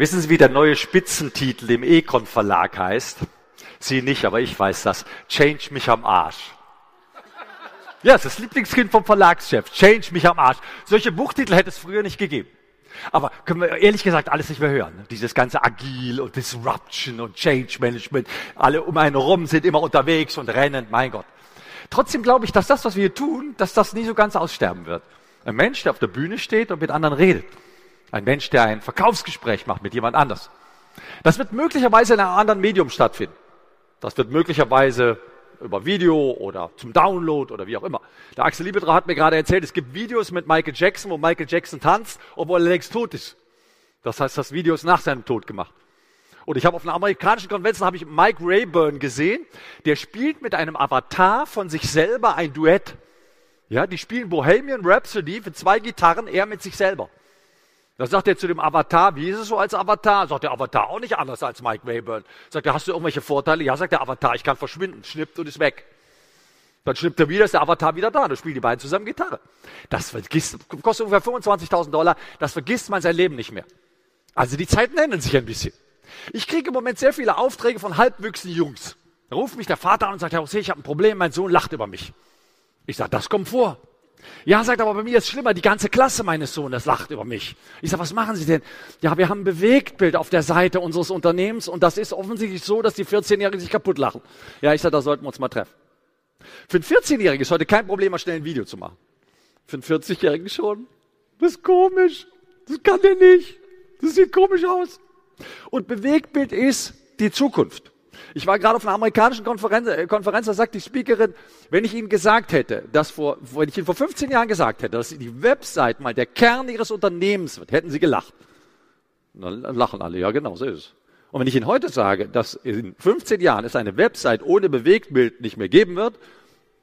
Wissen Sie, wie der neue Spitzentitel im Econ Verlag heißt? Sie nicht, aber ich weiß das. Change mich am Arsch. Ja, das ist das Lieblingskind vom Verlagschef. Change mich am Arsch. Solche Buchtitel hätte es früher nicht gegeben. Aber können wir ehrlich gesagt alles nicht mehr hören. Dieses ganze Agil und Disruption und Change Management. Alle um einen rum sind immer unterwegs und rennen. Mein Gott. Trotzdem glaube ich, dass das, was wir hier tun, dass das nie so ganz aussterben wird. Ein Mensch, der auf der Bühne steht und mit anderen redet. Ein Mensch, der ein Verkaufsgespräch macht mit jemand anders. Das wird möglicherweise in einem anderen Medium stattfinden. Das wird möglicherweise über Video oder zum Download oder wie auch immer. Der Axel Liebetrau hat mir gerade erzählt, es gibt Videos mit Michael Jackson, wo Michael Jackson tanzt, obwohl er längst tot ist. Das heißt, das Video ist nach seinem Tod gemacht. Und ich habe auf einer amerikanischen Konvention habe ich Mike Rayburn gesehen, der spielt mit einem Avatar von sich selber ein Duett. Ja, die spielen Bohemian Rhapsody für zwei Gitarren, er mit sich selber. Da sagt er zu dem Avatar, wie ist es so als Avatar? Sagt der Avatar auch nicht anders als Mike Rayburn. Sagt er, hast du irgendwelche Vorteile? Ja, sagt der Avatar, ich kann verschwinden, schnippt und ist weg. Dann schnippt er wieder, ist der Avatar wieder da. Dann spielen die beiden zusammen Gitarre. Das vergisst, kostet ungefähr 25.000 Dollar. Das vergisst man sein Leben nicht mehr. Also die Zeiten ändern sich ein bisschen. Ich kriege im Moment sehr viele Aufträge von halbwüchsigen Jungs. Da ruft mich der Vater an und sagt, Herr Jose, ich habe ein Problem, mein Sohn lacht über mich. Ich sage, das kommt vor. Ja, sagt aber bei mir ist schlimmer, die ganze Klasse meines Sohnes lacht über mich. Ich sage, was machen Sie denn? Ja, wir haben ein Bewegtbild auf der Seite unseres Unternehmens und das ist offensichtlich so, dass die 14-Jährigen sich kaputt lachen. Ja, ich sage, da sollten wir uns mal treffen. Für einen 14-Jährigen ist heute kein Problem, mal schnell ein Video zu machen. Für einen 40-Jährigen schon. Das ist komisch. Das kann der nicht. Das sieht komisch aus. Und Bewegtbild ist die Zukunft. Ich war gerade auf einer amerikanischen Konferenz, äh, Konferenz, da sagt die Speakerin, wenn ich Ihnen gesagt hätte, dass vor, wenn ich Ihnen vor 15 Jahren gesagt hätte, dass die Website mal der Kern Ihres Unternehmens wird, hätten Sie gelacht. Dann lachen alle, ja genau, so ist es. Und wenn ich Ihnen heute sage, dass in 15 Jahren es eine Website ohne Bewegtbild nicht mehr geben wird,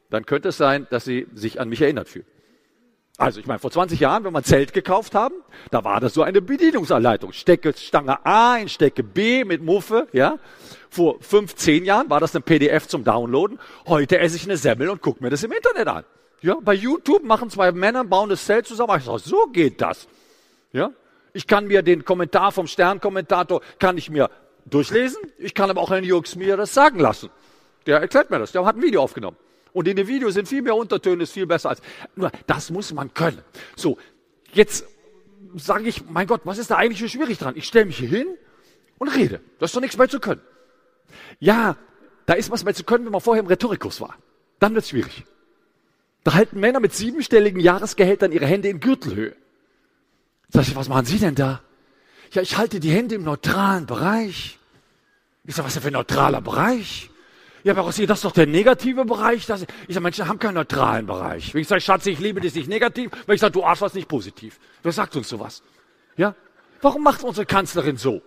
dann könnte es sein, dass Sie sich an mich erinnert fühlen. Also ich meine, vor 20 Jahren, wenn wir ein Zelt gekauft haben, da war das so eine Bedienungsanleitung. Stecke Stange A in Stecke B mit Muffe, ja. Vor 15 Jahren war das ein PDF zum Downloaden. Heute esse ich eine Semmel und gucke mir das im Internet an. Ja, bei YouTube machen zwei Männer, bauen das Zelt zusammen. Ich sage, so geht das. Ja. Ich kann mir den Kommentar vom Sternkommentator, kann ich mir durchlesen. Ich kann aber auch Herrn Jux mir das sagen lassen. Der erklärt mir das. Der hat ein Video aufgenommen. Und in dem Video sind viel mehr Untertöne, ist viel besser als. Nur, das muss man können. So, jetzt sage ich, mein Gott, was ist da eigentlich so schwierig dran? Ich stelle mich hier hin und rede. Das ist doch nichts mehr zu können. Ja, da ist was mehr zu können, wenn man vorher im Rhetorikkurs war. Dann wird es schwierig. Da halten Männer mit siebenstelligen Jahresgehältern ihre Hände in Gürtelhöhe. Sag ich, was machen Sie denn da? Ja, ich halte die Hände im neutralen Bereich. Ich sage, was ist denn für ein neutraler Bereich? Ja, aber Rossi, das ist doch der negative Bereich. Das, ich sage, Menschen haben keinen neutralen Bereich. Wenn ich sage, Schatz, ich liebe dich nicht negativ, wenn ich sage, du Arsch, was nicht positiv. Wer sagt uns sowas? Ja? Warum macht unsere Kanzlerin so?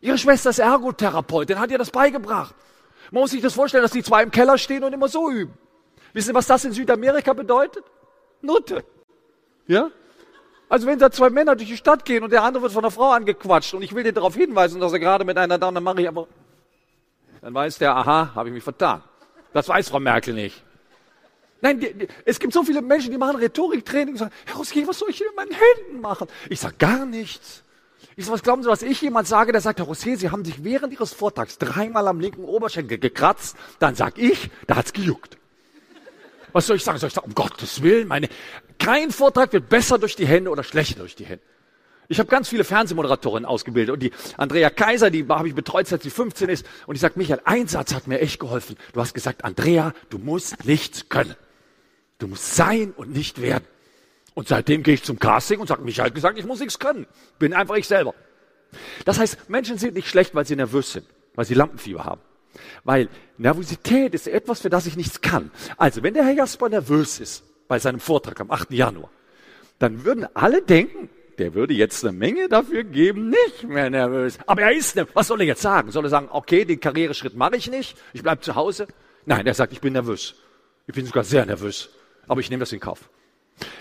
Ihre Schwester ist Ergotherapeutin, hat ihr das beigebracht. Man muss sich das vorstellen, dass die zwei im Keller stehen und immer so üben. Wissen Sie, was das in Südamerika bedeutet? Nutte. Ja? Also wenn da zwei Männer durch die Stadt gehen und der andere wird von einer Frau angequatscht und ich will dir darauf hinweisen, dass er gerade mit einer da, dann mache ich aber dann weiß der, aha, habe ich mich vertan. Das weiß Frau Merkel nicht. Nein, die, die, es gibt so viele Menschen, die machen Rhetoriktraining und sagen, Herr Roski, was soll ich mit meinen Händen machen? Ich sage gar nichts. Ich sage, was glauben Sie, was ich jemand sage, der sagt, Herr Rossier, Sie haben sich während Ihres Vortrags dreimal am linken Oberschenkel gekratzt, dann sag ich, da hat's gejuckt. Was soll ich sagen? Soll ich sagen, um Gottes Willen, meine, kein Vortrag wird besser durch die Hände oder schlechter durch die Hände. Ich habe ganz viele Fernsehmoderatorinnen ausgebildet und die Andrea Kaiser, die habe ich betreut, seit sie 15 ist. Und ich sage, Michael, ein Satz hat mir echt geholfen. Du hast gesagt, Andrea, du musst nichts können. Du musst sein und nicht werden. Und seitdem gehe ich zum Casting und sage, Michael hat gesagt, ich muss nichts können. Bin einfach ich selber. Das heißt, Menschen sind nicht schlecht, weil sie nervös sind, weil sie Lampenfieber haben. Weil Nervosität ist etwas, für das ich nichts kann. Also, wenn der Herr Jasper nervös ist bei seinem Vortrag am 8. Januar, dann würden alle denken, der würde jetzt eine Menge dafür geben, nicht mehr nervös. Aber er ist, was soll er jetzt sagen? Soll er sagen, okay, den Karriereschritt mache ich nicht, ich bleib zu Hause? Nein, er sagt, ich bin nervös. Ich bin sogar sehr nervös. Aber ich nehme das in Kauf.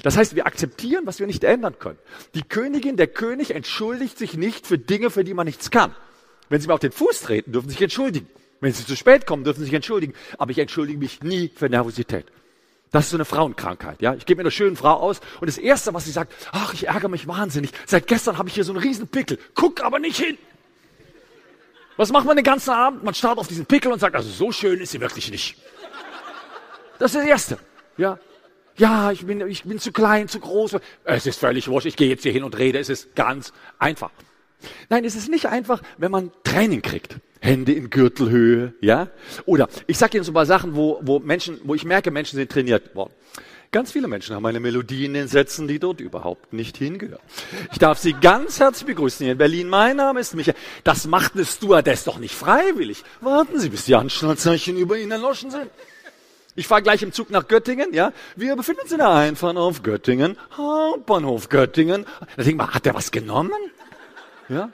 Das heißt, wir akzeptieren, was wir nicht ändern können. Die Königin, der König entschuldigt sich nicht für Dinge, für die man nichts kann. Wenn sie mir auf den Fuß treten, dürfen sie sich entschuldigen. Wenn sie zu spät kommen, dürfen sie sich entschuldigen. Aber ich entschuldige mich nie für Nervosität. Das ist so eine Frauenkrankheit, ja. Ich gebe mir eine schöne Frau aus und das erste, was sie sagt, ach, ich ärgere mich wahnsinnig. Seit gestern habe ich hier so einen riesen Pickel. Guck aber nicht hin. Was macht man den ganzen Abend? Man starrt auf diesen Pickel und sagt, also so schön ist sie wirklich nicht. Das ist das Erste, ja. Ja, ich bin, ich bin zu klein, zu groß. Es ist völlig wurscht. Ich gehe jetzt hier hin und rede. Es ist ganz einfach. Nein, es ist nicht einfach, wenn man Training kriegt. Hände in Gürtelhöhe, ja? Oder ich sage Ihnen so ein paar Sachen, wo, wo Menschen, wo ich merke, Menschen sind trainiert worden. Ganz viele Menschen haben eine Melodie in den Sätzen, die dort überhaupt nicht hingehört. Ich darf Sie ganz herzlich begrüßen hier in Berlin. Mein Name ist Michael. Das macht eine Stewardess doch nicht freiwillig. Warten Sie, bis die Anschnallzeichen über Ihnen erloschen sind. Ich fahre gleich im Zug nach Göttingen, ja. Wir befinden uns in der Einfahrt auf Göttingen, Hauptbahnhof Göttingen. Da denke ich mal, hat der was genommen? Ja.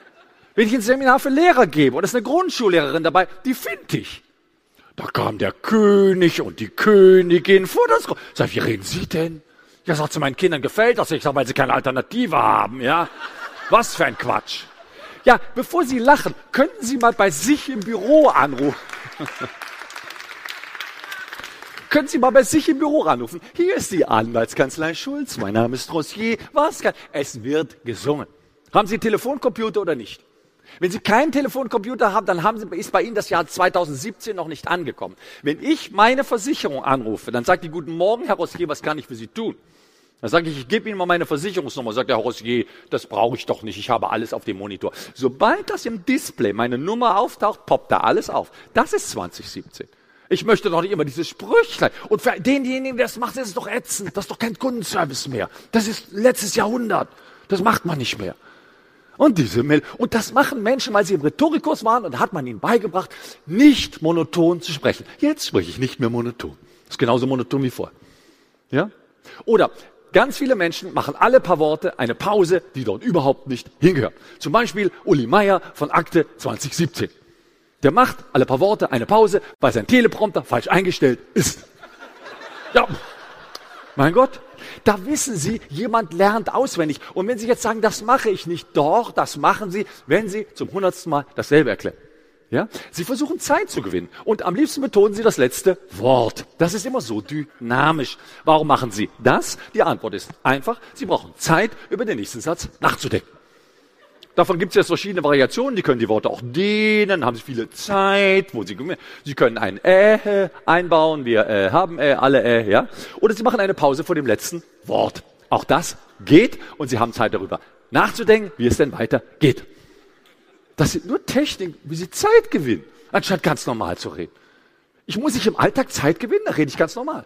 Wenn ich ein Seminar für Lehrer gebe und es ist eine Grundschullehrerin dabei, die finde ich. Da kam der König und die Königin vor das. Sag, wie reden Sie denn? Ja, sagt zu meinen Kindern gefällt das. Ich sag, weil sie keine Alternative haben, ja. Was für ein Quatsch. Ja, bevor Sie lachen, könnten Sie mal bei sich im Büro anrufen. Können Sie mal bei sich im Büro anrufen. Hier ist die Anwaltskanzlei Schulz. Mein Name ist Rossier. Was kann? Es wird gesungen. Haben Sie Telefoncomputer oder nicht? Wenn Sie keinen Telefoncomputer haben, dann haben Sie, ist bei Ihnen das Jahr 2017 noch nicht angekommen. Wenn ich meine Versicherung anrufe, dann sagt die Guten Morgen, Herr Rossier, was kann ich für Sie tun? Dann sage ich, ich gebe Ihnen mal meine Versicherungsnummer. Sagt der Herr Rossier, das brauche ich doch nicht, ich habe alles auf dem Monitor. Sobald das im Display meine Nummer auftaucht, poppt da alles auf. Das ist 2017. Ich möchte doch nicht immer dieses Sprüchlein. Und für denjenigen, der das macht, ist es doch ätzend. Das ist doch kein Kundenservice mehr. Das ist letztes Jahrhundert. Das macht man nicht mehr. Und diese Mail. Und das machen Menschen, weil sie im Rhetorikkurs waren und hat man ihnen beigebracht, nicht monoton zu sprechen. Jetzt spreche ich nicht mehr monoton. Ist genauso monoton wie vorher. Ja? Oder ganz viele Menschen machen alle paar Worte eine Pause, die dort überhaupt nicht hingehört. Zum Beispiel Uli Meier von Akte 2017. Der macht alle paar Worte eine Pause, weil sein Teleprompter falsch eingestellt ist. Ja, mein Gott, da wissen Sie, jemand lernt auswendig. Und wenn Sie jetzt sagen, das mache ich nicht, doch, das machen Sie, wenn Sie zum hundertsten Mal dasselbe erklären. Ja? Sie versuchen Zeit zu gewinnen. Und am liebsten betonen Sie das letzte Wort. Das ist immer so dynamisch. Warum machen Sie das? Die Antwort ist einfach. Sie brauchen Zeit, über den nächsten Satz nachzudenken. Davon gibt es jetzt verschiedene Variationen. Die können die Worte auch dehnen, haben sie viele Zeit, wo sie, sie können ein Äh einbauen, wir äh, haben äh, alle Äh, ja. Oder sie machen eine Pause vor dem letzten Wort. Auch das geht und sie haben Zeit darüber nachzudenken, wie es denn weiter geht. Das sind nur Techniken, wie sie Zeit gewinnen, anstatt ganz normal zu reden. Ich muss nicht im Alltag Zeit gewinnen, da rede ich ganz normal.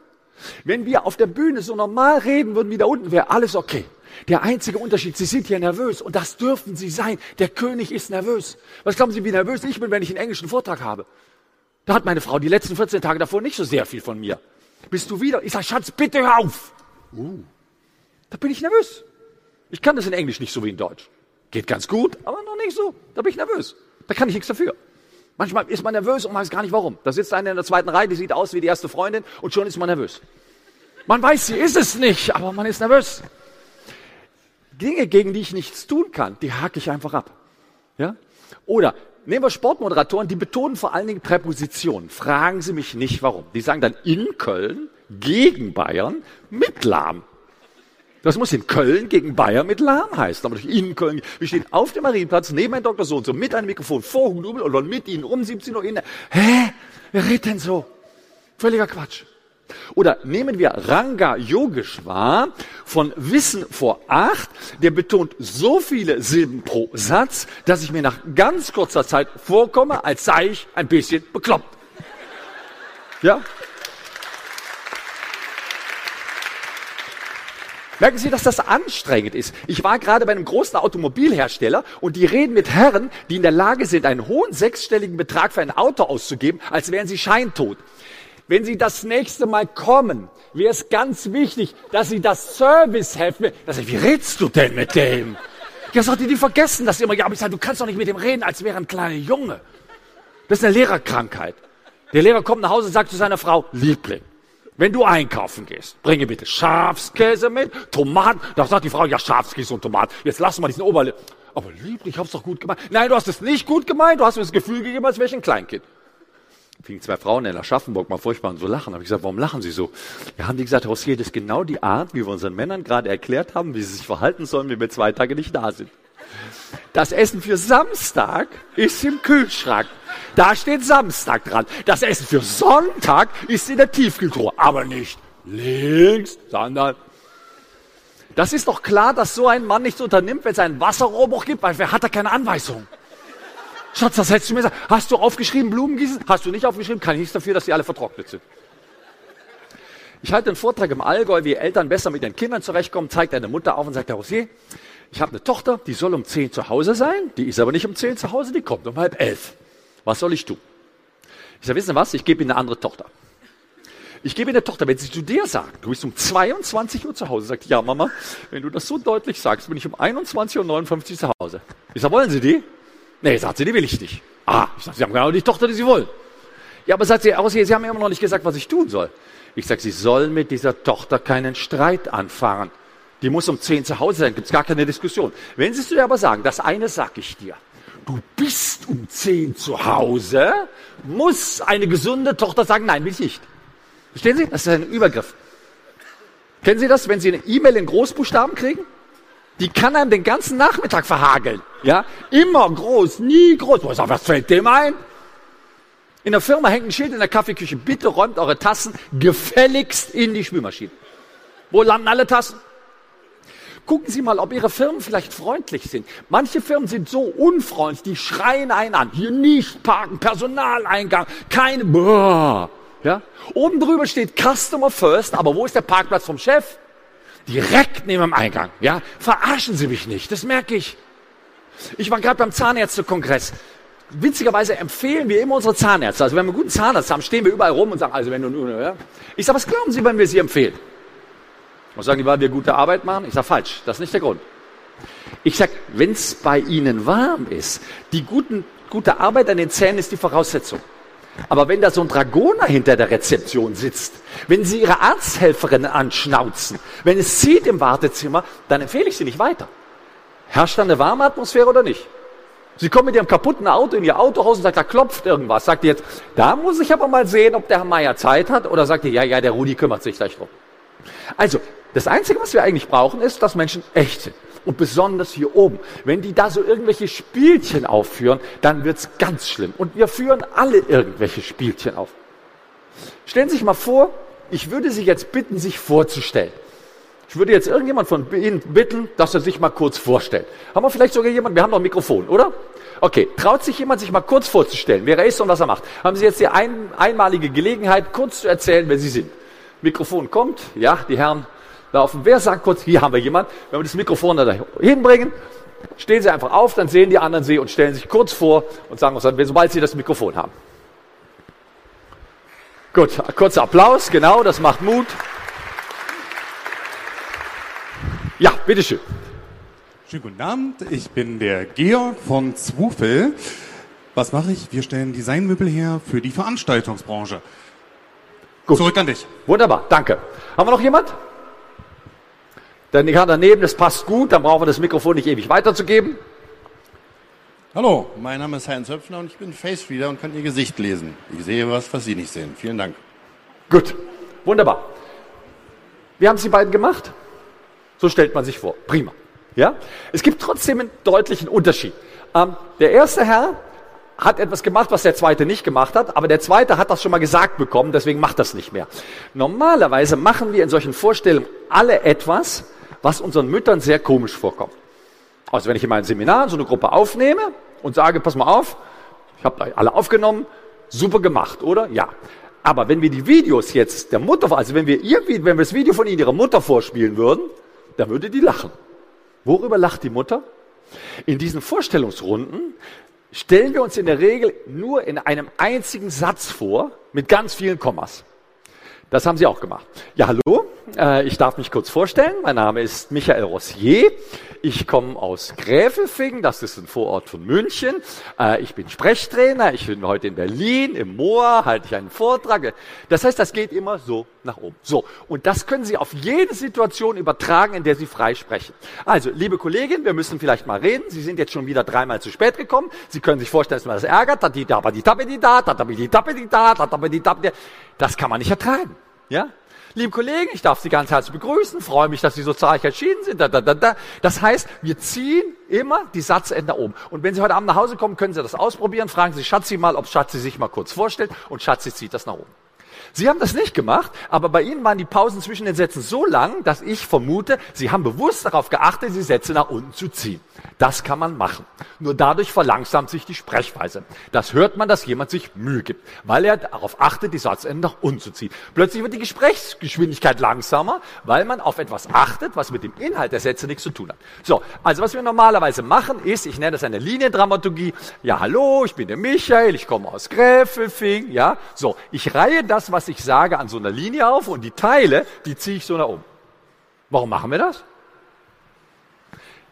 Wenn wir auf der Bühne so normal reden würden wie da unten, wäre alles okay. Der einzige Unterschied, Sie sind hier nervös und das dürfen Sie sein. Der König ist nervös. Was glauben Sie, wie nervös ich bin, wenn ich einen englischen Vortrag habe? Da hat meine Frau die letzten 14 Tage davor nicht so sehr viel von mir. Bist du wieder? Ich sage, Schatz, bitte hör auf. Uh, da bin ich nervös. Ich kann das in Englisch nicht so wie in Deutsch. Geht ganz gut, aber noch nicht so. Da bin ich nervös. Da kann ich nichts dafür. Manchmal ist man nervös und man weiß gar nicht warum. Da sitzt einer in der zweiten Reihe, die sieht aus wie die erste Freundin und schon ist man nervös. Man weiß, sie ist es nicht, aber man ist nervös. Dinge, gegen die ich nichts tun kann, die hake ich einfach ab. Ja? Oder nehmen wir Sportmoderatoren, die betonen vor allen Dingen Präpositionen. Fragen Sie mich nicht warum. Die sagen dann in Köln gegen Bayern mit Lahm. Das muss in Köln gegen Bayern mit Lahm heißen. Aber in Köln, wir stehen auf dem Marienplatz neben Herrn Dr. So so mit einem Mikrofon vor Hudubel und dann mit Ihnen um 17 Uhr in der, hä? Wer redet denn so? Völliger Quatsch. Oder nehmen wir Ranga Yogeshwar von Wissen vor acht, der betont so viele Silben pro Satz, dass ich mir nach ganz kurzer Zeit vorkomme, als sei ich ein bisschen bekloppt. Ja? Merken Sie, dass das anstrengend ist. Ich war gerade bei einem großen Automobilhersteller und die reden mit Herren, die in der Lage sind, einen hohen sechsstelligen Betrag für ein Auto auszugeben, als wären sie scheintot. Wenn Sie das nächste Mal kommen, wäre es ganz wichtig, dass Sie das Service helfen. Das wie redst du denn mit dem? Ja, sagt die, die vergessen das immer. Ja, aber ich sage, du kannst doch nicht mit dem reden, als wäre ein kleiner Junge. Das ist eine Lehrerkrankheit. Der Lehrer kommt nach Hause und sagt zu seiner Frau, Liebling, wenn du einkaufen gehst, bringe bitte Schafskäse mit, Tomaten. Da sagt die Frau, ja, Schafskäse und Tomaten. Jetzt lass mal diesen Oberle. Aber Liebling, ich hab's doch gut gemeint. Nein, du hast es nicht gut gemeint. Du hast mir das Gefühl gegeben, als wäre ich ein Kleinkind. Fingen zwei Frauen in Aschaffenburg mal furchtbar an so lachen. Habe ich gesagt, warum lachen sie so? Ja, haben die gesagt, Rossier, das ist genau die Art, wie wir unseren Männern gerade erklärt haben, wie sie sich verhalten sollen, wenn wir zwei Tage nicht da sind. Das Essen für Samstag ist im Kühlschrank. Da steht Samstag dran. Das Essen für Sonntag ist in der Tiefkühltruhe. Aber nicht links, sondern das ist doch klar, dass so ein Mann nichts unternimmt, wenn es einen Wasserrohrbruch gibt, weil wer hat da keine Anweisung? Schatz, das hättest du mir gesagt. Hast du aufgeschrieben, Blumen gießen? Hast du nicht aufgeschrieben? Kann ich nichts dafür, dass die alle vertrocknet sind. Ich halte einen Vortrag im Allgäu, wie Eltern besser mit ihren Kindern zurechtkommen, zeigt eine Mutter auf und sagt, Herr Rossier, ich habe eine Tochter, die soll um zehn zu Hause sein, die ist aber nicht um zehn zu Hause, die kommt um halb elf. Was soll ich tun? Ich sage, wissen Sie was, ich gebe Ihnen eine andere Tochter. Ich gebe Ihnen eine Tochter, wenn sie zu dir sagt, du bist um 22 Uhr zu Hause, sagt, ja Mama, wenn du das so deutlich sagst, bin ich um 21.59 Uhr zu Hause. Ich sage, wollen Sie die? Nee, sagt sie, die will ich nicht. Ah, ich sage, Sie haben genau die Tochter, die Sie wollen. Ja, aber sagt sie, Sie haben mir immer noch nicht gesagt, was ich tun soll. Ich sage, Sie sollen mit dieser Tochter keinen Streit anfangen. Die muss um 10 zu Hause sein, gibt's gar keine Diskussion. Wenn Sie es dir aber sagen, das eine sag ich dir. Du bist um 10 zu Hause, muss eine gesunde Tochter sagen, nein, will ich nicht. Verstehen Sie? Das ist ein Übergriff. Kennen Sie das, wenn Sie eine E-Mail in Großbuchstaben kriegen? Die kann einem den ganzen Nachmittag verhageln. Ja? Immer groß, nie groß. Was fällt dem ein? In der Firma hängt ein Schild in der Kaffeeküche. Bitte räumt eure Tassen gefälligst in die Spülmaschine. Wo landen alle Tassen? Gucken Sie mal, ob Ihre Firmen vielleicht freundlich sind. Manche Firmen sind so unfreundlich, die schreien einen an. Hier nicht parken, Personaleingang, keine, boah. Ja? Oben drüber steht Customer First, aber wo ist der Parkplatz vom Chef? Direkt neben dem Eingang. Ja? Verarschen Sie mich nicht, das merke ich. Ich war gerade beim Zahnärztekongress. Witzigerweise empfehlen wir immer unsere Zahnärzte. Also wenn wir einen guten Zahnarzt haben, stehen wir überall rum und sagen, also wenn du ja. Ich sage, was glauben Sie, wenn wir Sie empfehlen? Und sagen die, weil wir gute Arbeit machen? Ich sage, falsch, das ist nicht der Grund. Ich sage, wenn es bei Ihnen warm ist, die guten, gute Arbeit an den Zähnen ist die Voraussetzung. Aber wenn da so ein Dragoner hinter der Rezeption sitzt, wenn Sie Ihre Arzthelferin anschnauzen, wenn es zieht im Wartezimmer, dann empfehle ich Sie nicht weiter. Herrscht da eine warme Atmosphäre oder nicht? Sie kommen mit Ihrem kaputten Auto in Ihr Autohaus und sagt, da klopft irgendwas. Sagt ihr jetzt, da muss ich aber mal sehen, ob der Herr Meier Zeit hat. Oder sagt ihr, ja, ja, der Rudi kümmert sich gleich drum. Also, das Einzige, was wir eigentlich brauchen, ist, dass Menschen echt sind. Und besonders hier oben. Wenn die da so irgendwelche Spielchen aufführen, dann wird's ganz schlimm. Und wir führen alle irgendwelche Spielchen auf. Stellen Sie sich mal vor, ich würde Sie jetzt bitten, sich vorzustellen. Ich würde jetzt irgendjemand von Ihnen bitten, dass er sich mal kurz vorstellt. Haben wir vielleicht sogar jemanden? Wir haben noch ein Mikrofon, oder? Okay, traut sich jemand, sich mal kurz vorzustellen, wer er ist und was er macht? Haben Sie jetzt die ein, einmalige Gelegenheit, kurz zu erzählen, wer Sie sind? Mikrofon kommt, ja, die Herren laufen. Wer sagt kurz, hier haben wir jemand, wenn wir das Mikrofon da hinbringen, stehen Sie einfach auf, dann sehen die anderen Sie und stellen sich kurz vor und sagen uns dann, sobald Sie das Mikrofon haben. Gut, kurzer Applaus, genau, das macht Mut. Ja, bitteschön. Schönen guten Abend, ich bin der Georg von Zwufel. Was mache ich? Wir stellen Designmöbel her für die Veranstaltungsbranche. Gut. Zurück an dich. Wunderbar, danke. Haben wir noch jemand? Dann kann daneben, das passt gut, dann brauchen wir das Mikrofon nicht ewig weiterzugeben. Hallo, mein Name ist Heinz Höpfner und ich bin Face Reader und kann Ihr Gesicht lesen. Ich sehe was, was Sie nicht sehen. Vielen Dank. Gut, wunderbar. Wie haben Sie beiden gemacht? So stellt man sich vor. Prima. Ja? Es gibt trotzdem einen deutlichen Unterschied. Ähm, der erste Herr hat etwas gemacht, was der zweite nicht gemacht hat, aber der zweite hat das schon mal gesagt bekommen, deswegen macht das nicht mehr. Normalerweise machen wir in solchen Vorstellungen alle etwas, was unseren Müttern sehr komisch vorkommt. Also wenn ich in meinem Seminar so eine Gruppe aufnehme und sage, pass mal auf, ich habe alle aufgenommen, super gemacht, oder? Ja. Aber wenn wir die Videos jetzt der Mutter, also wenn wir ihr, wenn wir das Video von Ihnen Ihrer Mutter vorspielen würden, dann würde die lachen. Worüber lacht die Mutter? In diesen Vorstellungsrunden stellen wir uns in der Regel nur in einem einzigen Satz vor, mit ganz vielen Kommas. Das haben Sie auch gemacht. Ja, hallo. Äh, ich darf mich kurz vorstellen. Mein Name ist Michael Rossier. Ich komme aus Gräfelfing, das ist ein Vorort von München. Äh, ich bin Sprechtrainer. Ich bin heute in Berlin, im Moor, halte ich einen Vortrag. Das heißt, das geht immer so nach oben. So. Und das können Sie auf jede Situation übertragen, in der Sie frei sprechen. Also, liebe Kollegin, wir müssen vielleicht mal reden. Sie sind jetzt schon wieder dreimal zu spät gekommen. Sie können sich vorstellen, dass man das ärgert. Das kann man nicht ertragen. Ja? Liebe Kollegen, ich darf Sie ganz herzlich begrüßen, freue mich, dass Sie so zahlreich erschienen sind. Da, da, da, da. Das heißt, wir ziehen immer die Satzende oben. Und wenn Sie heute Abend nach Hause kommen, können Sie das ausprobieren. Fragen Sie Schatzi mal, ob Schatzi sich mal kurz vorstellt und Schatzi zieht das nach oben. Sie haben das nicht gemacht, aber bei Ihnen waren die Pausen zwischen den Sätzen so lang, dass ich vermute, Sie haben bewusst darauf geachtet, die Sätze nach unten zu ziehen. Das kann man machen. Nur dadurch verlangsamt sich die Sprechweise. Das hört man, dass jemand sich Mühe gibt, weil er darauf achtet, die Satzenden nach unten zu ziehen. Plötzlich wird die Gesprächsgeschwindigkeit langsamer, weil man auf etwas achtet, was mit dem Inhalt der Sätze nichts zu tun hat. So, also was wir normalerweise machen ist, ich nenne das eine Liniendramaturgie. Ja, hallo, ich bin der Michael, ich komme aus Gräfelfing, ja. So, ich reihe das, was was ich sage, an so einer Linie auf und die Teile, die ziehe ich so nach oben. Warum machen wir das?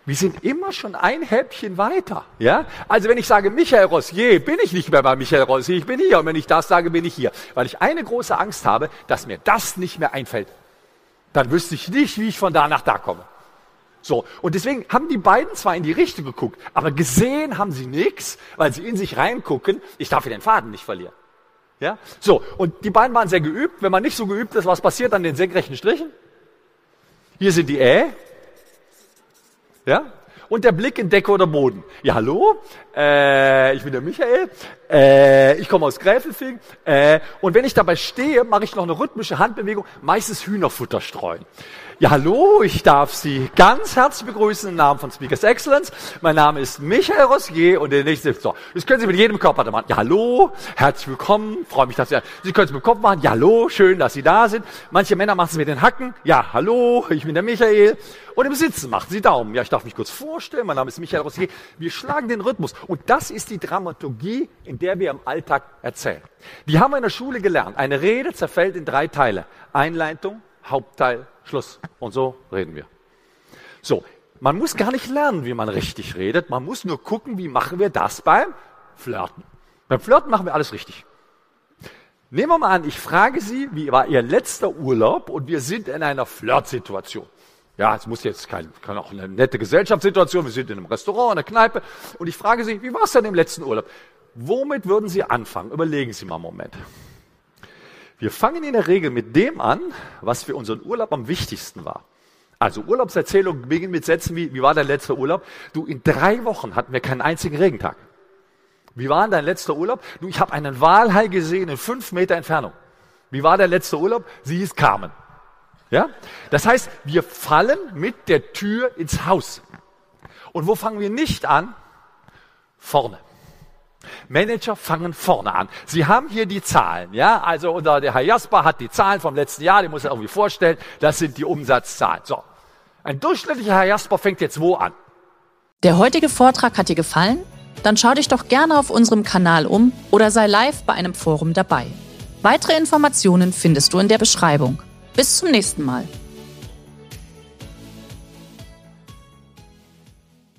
Wir sind immer schon ein Häppchen weiter. Ja? Also wenn ich sage Michael Rossier, bin ich nicht mehr bei Michael Rossier, ich bin hier. Und wenn ich das sage, bin ich hier. Weil ich eine große Angst habe, dass mir das nicht mehr einfällt. Dann wüsste ich nicht, wie ich von da nach da komme. So, und deswegen haben die beiden zwar in die Richtung geguckt, aber gesehen haben sie nichts, weil sie in sich reingucken, ich darf hier den Faden nicht verlieren. Ja? So, und die beiden waren sehr geübt. Wenn man nicht so geübt ist, was passiert an den senkrechten Strichen? Hier sind die Ä. Ja? Und der Blick in Decke oder Boden. Ja, hallo, äh, ich bin der Michael, äh, ich komme aus Gräfelfing. Äh, und wenn ich dabei stehe, mache ich noch eine rhythmische Handbewegung, meistens Hühnerfutter streuen. Ja, hallo, ich darf Sie ganz herzlich begrüßen im Namen von Speakers Excellence. Mein Name ist Michael Rossier und der nächste, so, das können Sie mit jedem Körper machen. Ja, hallo, herzlich willkommen, freue mich, dass Sie, Sie können es mit dem Kopf machen. Ja, hallo, schön, dass Sie da sind. Manche Männer machen es mit den Hacken. Ja, hallo, ich bin der Michael. Und im Sitzen machen Sie Daumen. Ja, ich darf mich kurz vorstellen, mein Name ist Michael Rossier. Wir schlagen den Rhythmus. Und das ist die Dramaturgie, in der wir im Alltag erzählen. Die haben wir in der Schule gelernt. Eine Rede zerfällt in drei Teile. Einleitung, Hauptteil, Schluss. Und so reden wir. So, man muss gar nicht lernen, wie man richtig redet. Man muss nur gucken, wie machen wir das beim Flirten. Beim Flirten machen wir alles richtig. Nehmen wir mal an, ich frage Sie, wie war Ihr letzter Urlaub und wir sind in einer Flirtsituation. Ja, es muss jetzt kein, kann auch eine nette Gesellschaftssituation, wir sind in einem Restaurant, in einer Kneipe und ich frage Sie, wie war es denn im letzten Urlaub? Womit würden Sie anfangen? Überlegen Sie mal einen Moment. Wir fangen in der Regel mit dem an, was für unseren Urlaub am wichtigsten war. Also Urlaubserzählung beginnt mit Sätzen wie, wie war dein letzter Urlaub? Du, in drei Wochen hatten wir keinen einzigen Regentag. Wie war dein letzter Urlaub? Du, ich habe einen Walhai gesehen in fünf Meter Entfernung. Wie war der letzte Urlaub? Sie ist Carmen. Ja? Das heißt, wir fallen mit der Tür ins Haus. Und wo fangen wir nicht an? Vorne. Manager fangen vorne an. Sie haben hier die Zahlen, ja? Also unser, der Herr Jasper hat die Zahlen vom letzten Jahr, die muss er irgendwie vorstellen. Das sind die Umsatzzahlen. So. Ein durchschnittlicher Herr Jasper fängt jetzt wo an? Der heutige Vortrag hat dir gefallen? Dann schau dich doch gerne auf unserem Kanal um oder sei live bei einem Forum dabei. Weitere Informationen findest du in der Beschreibung. Bis zum nächsten Mal.